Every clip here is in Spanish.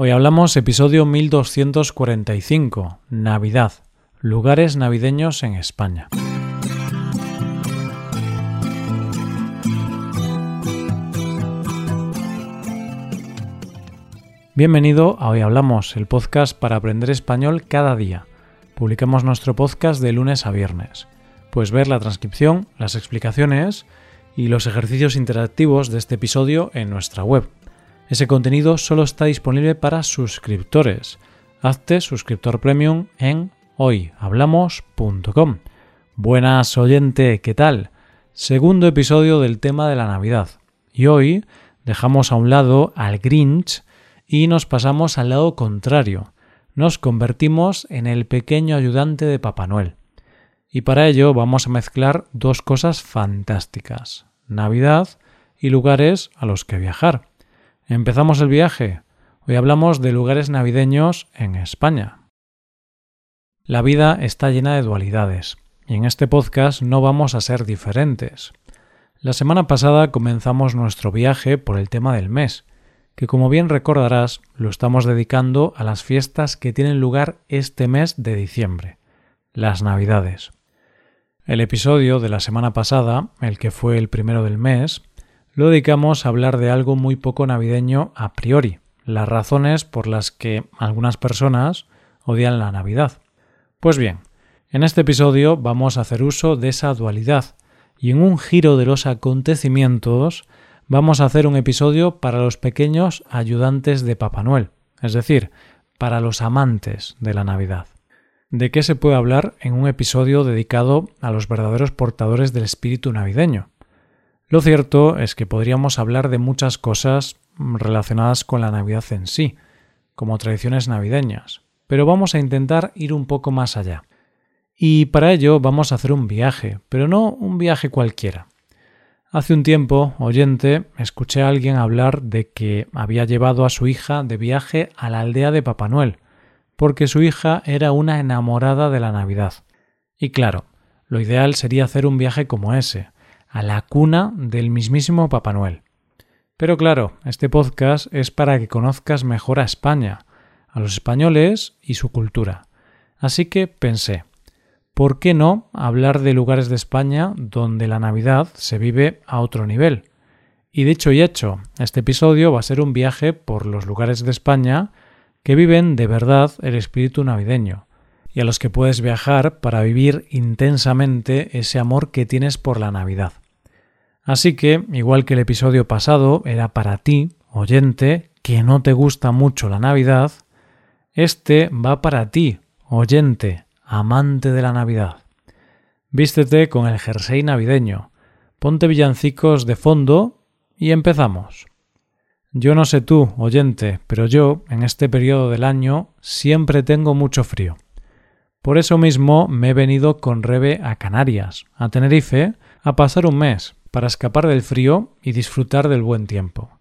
Hoy hablamos episodio 1245, Navidad, lugares navideños en España. Bienvenido a Hoy Hablamos, el podcast para aprender español cada día. Publicamos nuestro podcast de lunes a viernes. Puedes ver la transcripción, las explicaciones y los ejercicios interactivos de este episodio en nuestra web ese contenido solo está disponible para suscriptores. Hazte suscriptor premium en hoyhablamos.com. Buenas oyente, ¿qué tal? Segundo episodio del tema de la Navidad. Y hoy dejamos a un lado al Grinch y nos pasamos al lado contrario. Nos convertimos en el pequeño ayudante de Papá Noel. Y para ello vamos a mezclar dos cosas fantásticas, Navidad y lugares a los que viajar. Empezamos el viaje. Hoy hablamos de lugares navideños en España. La vida está llena de dualidades, y en este podcast no vamos a ser diferentes. La semana pasada comenzamos nuestro viaje por el tema del mes, que como bien recordarás lo estamos dedicando a las fiestas que tienen lugar este mes de diciembre, las Navidades. El episodio de la semana pasada, el que fue el primero del mes, lo dedicamos a hablar de algo muy poco navideño a priori, las razones por las que algunas personas odian la Navidad. Pues bien, en este episodio vamos a hacer uso de esa dualidad y en un giro de los acontecimientos vamos a hacer un episodio para los pequeños ayudantes de Papá Noel, es decir, para los amantes de la Navidad. ¿De qué se puede hablar en un episodio dedicado a los verdaderos portadores del espíritu navideño? Lo cierto es que podríamos hablar de muchas cosas relacionadas con la Navidad en sí, como tradiciones navideñas, pero vamos a intentar ir un poco más allá. Y para ello vamos a hacer un viaje, pero no un viaje cualquiera. Hace un tiempo, oyente, escuché a alguien hablar de que había llevado a su hija de viaje a la aldea de Papá Noel, porque su hija era una enamorada de la Navidad. Y claro, lo ideal sería hacer un viaje como ese, a la cuna del mismísimo Papá Noel. Pero claro, este podcast es para que conozcas mejor a España, a los españoles y su cultura. Así que pensé, ¿por qué no hablar de lugares de España donde la Navidad se vive a otro nivel? Y dicho y hecho, este episodio va a ser un viaje por los lugares de España que viven de verdad el espíritu navideño, y a los que puedes viajar para vivir intensamente ese amor que tienes por la Navidad. Así que, igual que el episodio pasado era para ti, oyente, que no te gusta mucho la Navidad, este va para ti, oyente, amante de la Navidad. Vístete con el jersey navideño, ponte villancicos de fondo y empezamos. Yo no sé tú, oyente, pero yo, en este periodo del año, siempre tengo mucho frío. Por eso mismo me he venido con Rebe a Canarias, a Tenerife, a pasar un mes, para escapar del frío y disfrutar del buen tiempo.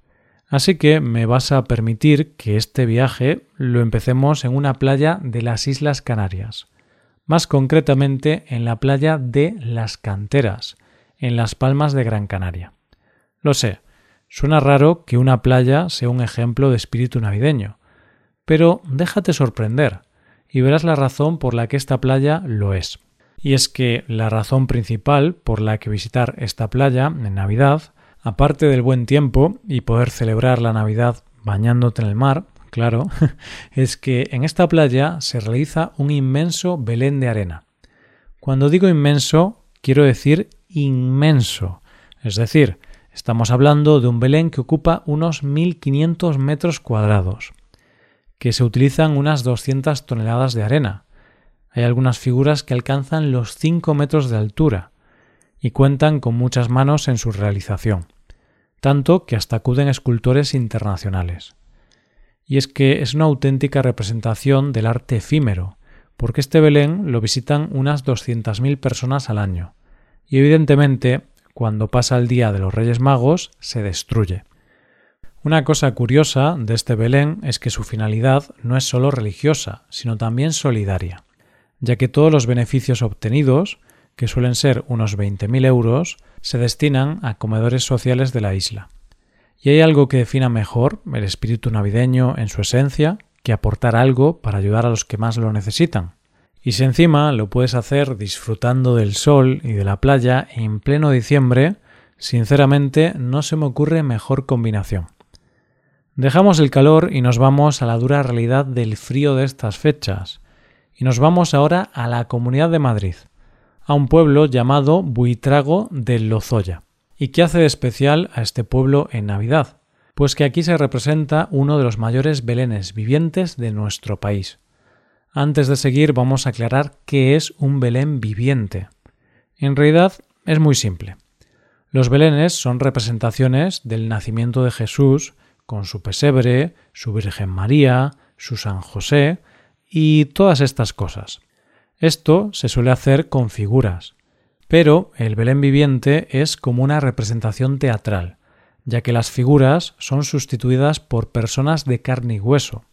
Así que me vas a permitir que este viaje lo empecemos en una playa de las Islas Canarias, más concretamente en la playa de Las Canteras, en Las Palmas de Gran Canaria. Lo sé, suena raro que una playa sea un ejemplo de espíritu navideño, pero déjate sorprender y verás la razón por la que esta playa lo es. Y es que la razón principal por la que visitar esta playa en Navidad, aparte del buen tiempo y poder celebrar la Navidad bañándote en el mar, claro, es que en esta playa se realiza un inmenso Belén de arena. Cuando digo inmenso, quiero decir inmenso. Es decir, estamos hablando de un Belén que ocupa unos 1500 metros cuadrados que se utilizan unas 200 toneladas de arena. Hay algunas figuras que alcanzan los 5 metros de altura y cuentan con muchas manos en su realización, tanto que hasta acuden escultores internacionales. Y es que es una auténtica representación del arte efímero, porque este Belén lo visitan unas 200.000 personas al año, y evidentemente, cuando pasa el Día de los Reyes Magos, se destruye. Una cosa curiosa de este Belén es que su finalidad no es solo religiosa, sino también solidaria, ya que todos los beneficios obtenidos, que suelen ser unos 20.000 euros, se destinan a comedores sociales de la isla. ¿Y hay algo que defina mejor el espíritu navideño en su esencia que aportar algo para ayudar a los que más lo necesitan? Y si encima lo puedes hacer disfrutando del sol y de la playa en pleno diciembre, sinceramente no se me ocurre mejor combinación. Dejamos el calor y nos vamos a la dura realidad del frío de estas fechas. Y nos vamos ahora a la Comunidad de Madrid, a un pueblo llamado Buitrago del Lozoya. ¿Y qué hace de especial a este pueblo en Navidad? Pues que aquí se representa uno de los mayores belenes vivientes de nuestro país. Antes de seguir vamos a aclarar qué es un Belén viviente. En realidad es muy simple. Los belenes son representaciones del nacimiento de Jesús con su pesebre, su Virgen María, su San José y todas estas cosas. Esto se suele hacer con figuras, pero el Belén viviente es como una representación teatral, ya que las figuras son sustituidas por personas de carne y hueso.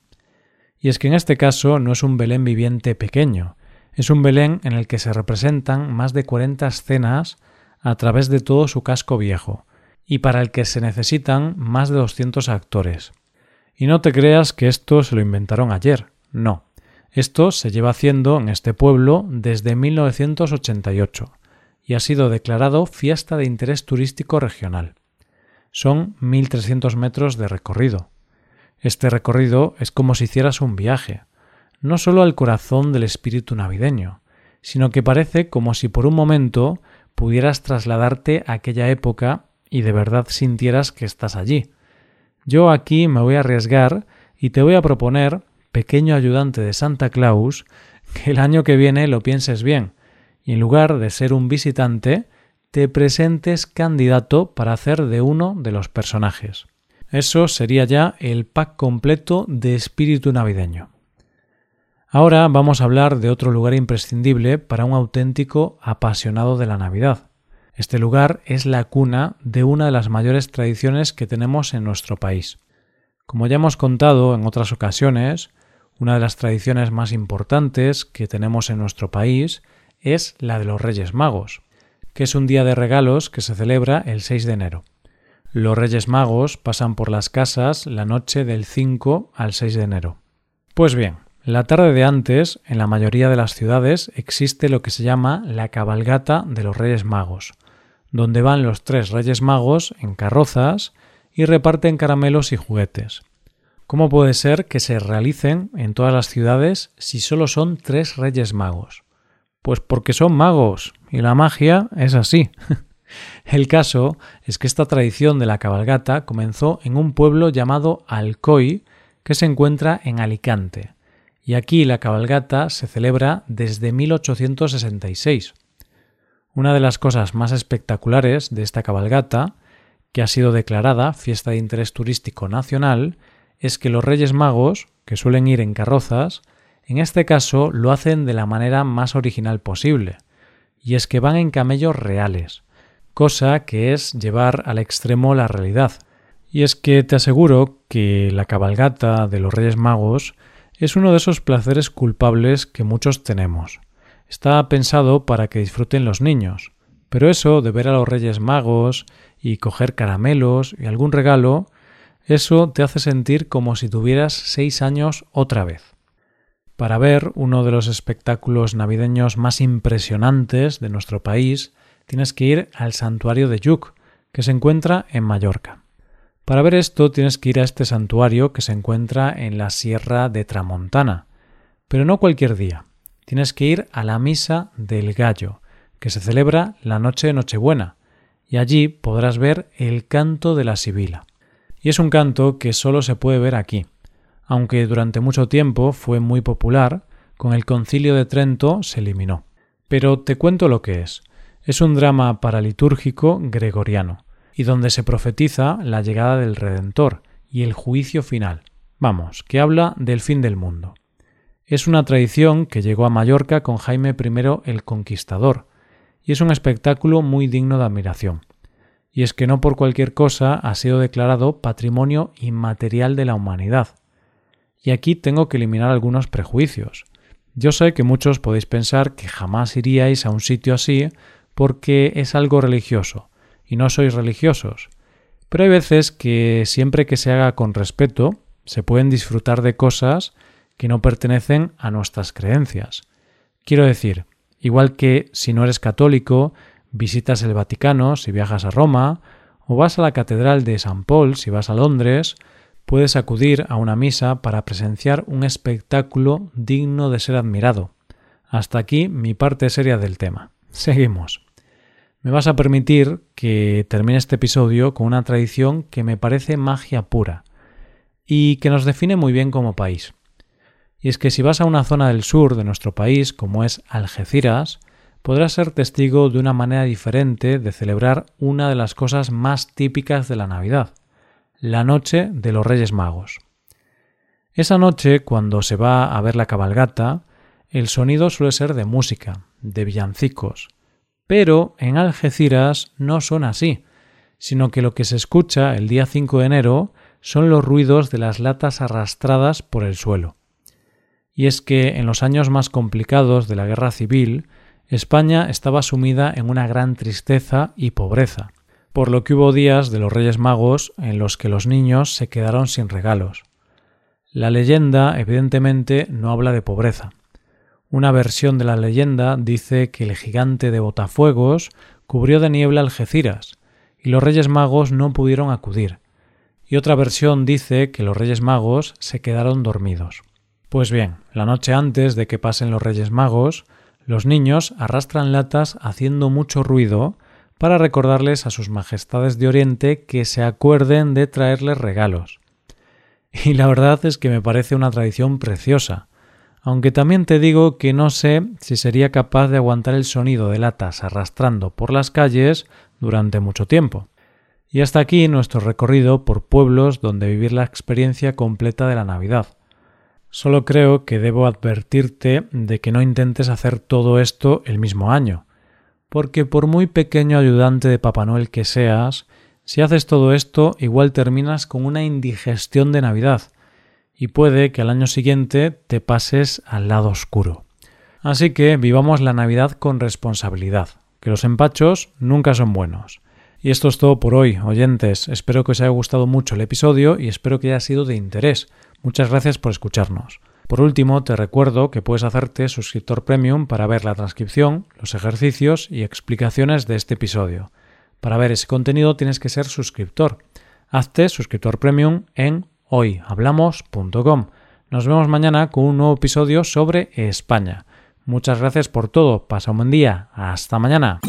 Y es que en este caso no es un Belén viviente pequeño, es un Belén en el que se representan más de 40 escenas a través de todo su casco viejo, y para el que se necesitan más de 200 actores. Y no te creas que esto se lo inventaron ayer, no. Esto se lleva haciendo en este pueblo desde 1988 y ha sido declarado fiesta de interés turístico regional. Son 1.300 metros de recorrido. Este recorrido es como si hicieras un viaje, no solo al corazón del espíritu navideño, sino que parece como si por un momento pudieras trasladarte a aquella época y de verdad sintieras que estás allí. Yo aquí me voy a arriesgar y te voy a proponer, pequeño ayudante de Santa Claus, que el año que viene lo pienses bien y en lugar de ser un visitante, te presentes candidato para hacer de uno de los personajes. Eso sería ya el pack completo de espíritu navideño. Ahora vamos a hablar de otro lugar imprescindible para un auténtico apasionado de la Navidad. Este lugar es la cuna de una de las mayores tradiciones que tenemos en nuestro país. Como ya hemos contado en otras ocasiones, una de las tradiciones más importantes que tenemos en nuestro país es la de los Reyes Magos, que es un día de regalos que se celebra el 6 de enero. Los Reyes Magos pasan por las casas la noche del 5 al 6 de enero. Pues bien, la tarde de antes, en la mayoría de las ciudades, existe lo que se llama la cabalgata de los Reyes Magos, donde van los tres Reyes Magos en carrozas y reparten caramelos y juguetes. ¿Cómo puede ser que se realicen en todas las ciudades si solo son tres Reyes Magos? Pues porque son magos y la magia es así. El caso es que esta tradición de la cabalgata comenzó en un pueblo llamado Alcoy que se encuentra en Alicante, y aquí la cabalgata se celebra desde 1866. Una de las cosas más espectaculares de esta cabalgata, que ha sido declarada fiesta de interés turístico nacional, es que los Reyes Magos, que suelen ir en carrozas, en este caso lo hacen de la manera más original posible, y es que van en camellos reales, cosa que es llevar al extremo la realidad. Y es que te aseguro que la cabalgata de los Reyes Magos es uno de esos placeres culpables que muchos tenemos está pensado para que disfruten los niños. Pero eso de ver a los Reyes Magos y coger caramelos y algún regalo, eso te hace sentir como si tuvieras seis años otra vez. Para ver uno de los espectáculos navideños más impresionantes de nuestro país, tienes que ir al santuario de Yuc, que se encuentra en Mallorca. Para ver esto tienes que ir a este santuario que se encuentra en la Sierra de Tramontana, pero no cualquier día tienes que ir a la misa del gallo, que se celebra la noche de Nochebuena, y allí podrás ver el canto de la sibila. Y es un canto que solo se puede ver aquí, aunque durante mucho tiempo fue muy popular, con el concilio de Trento se eliminó. Pero te cuento lo que es. Es un drama paralitúrgico gregoriano, y donde se profetiza la llegada del Redentor y el juicio final. Vamos, que habla del fin del mundo. Es una tradición que llegó a Mallorca con Jaime I el Conquistador, y es un espectáculo muy digno de admiración. Y es que no por cualquier cosa ha sido declarado Patrimonio Inmaterial de la Humanidad. Y aquí tengo que eliminar algunos prejuicios. Yo sé que muchos podéis pensar que jamás iríais a un sitio así porque es algo religioso, y no sois religiosos. Pero hay veces que siempre que se haga con respeto, se pueden disfrutar de cosas que no pertenecen a nuestras creencias. Quiero decir, igual que si no eres católico, visitas el Vaticano si viajas a Roma, o vas a la Catedral de San Paul si vas a Londres, puedes acudir a una misa para presenciar un espectáculo digno de ser admirado. Hasta aquí mi parte seria del tema. Seguimos. Me vas a permitir que termine este episodio con una tradición que me parece magia pura y que nos define muy bien como país. Y es que si vas a una zona del sur de nuestro país, como es Algeciras, podrás ser testigo de una manera diferente de celebrar una de las cosas más típicas de la Navidad, la noche de los Reyes Magos. Esa noche, cuando se va a ver la cabalgata, el sonido suele ser de música, de villancicos, pero en Algeciras no son así, sino que lo que se escucha el día 5 de enero son los ruidos de las latas arrastradas por el suelo y es que en los años más complicados de la guerra civil, España estaba sumida en una gran tristeza y pobreza, por lo que hubo días de los Reyes Magos en los que los niños se quedaron sin regalos. La leyenda evidentemente no habla de pobreza. Una versión de la leyenda dice que el gigante de Botafuegos cubrió de niebla Algeciras, y los Reyes Magos no pudieron acudir. Y otra versión dice que los Reyes Magos se quedaron dormidos. Pues bien, la noche antes de que pasen los Reyes Magos, los niños arrastran latas haciendo mucho ruido para recordarles a sus majestades de Oriente que se acuerden de traerles regalos. Y la verdad es que me parece una tradición preciosa, aunque también te digo que no sé si sería capaz de aguantar el sonido de latas arrastrando por las calles durante mucho tiempo. Y hasta aquí nuestro recorrido por pueblos donde vivir la experiencia completa de la Navidad. Solo creo que debo advertirte de que no intentes hacer todo esto el mismo año, porque por muy pequeño ayudante de Papá Noel que seas, si haces todo esto igual terminas con una indigestión de Navidad, y puede que al año siguiente te pases al lado oscuro. Así que vivamos la Navidad con responsabilidad, que los empachos nunca son buenos. Y esto es todo por hoy, oyentes. Espero que os haya gustado mucho el episodio y espero que haya sido de interés. Muchas gracias por escucharnos. Por último, te recuerdo que puedes hacerte suscriptor premium para ver la transcripción, los ejercicios y explicaciones de este episodio. Para ver ese contenido tienes que ser suscriptor. Hazte suscriptor premium en hoyhablamos.com. Nos vemos mañana con un nuevo episodio sobre España. Muchas gracias por todo. Pasa un buen día. Hasta mañana.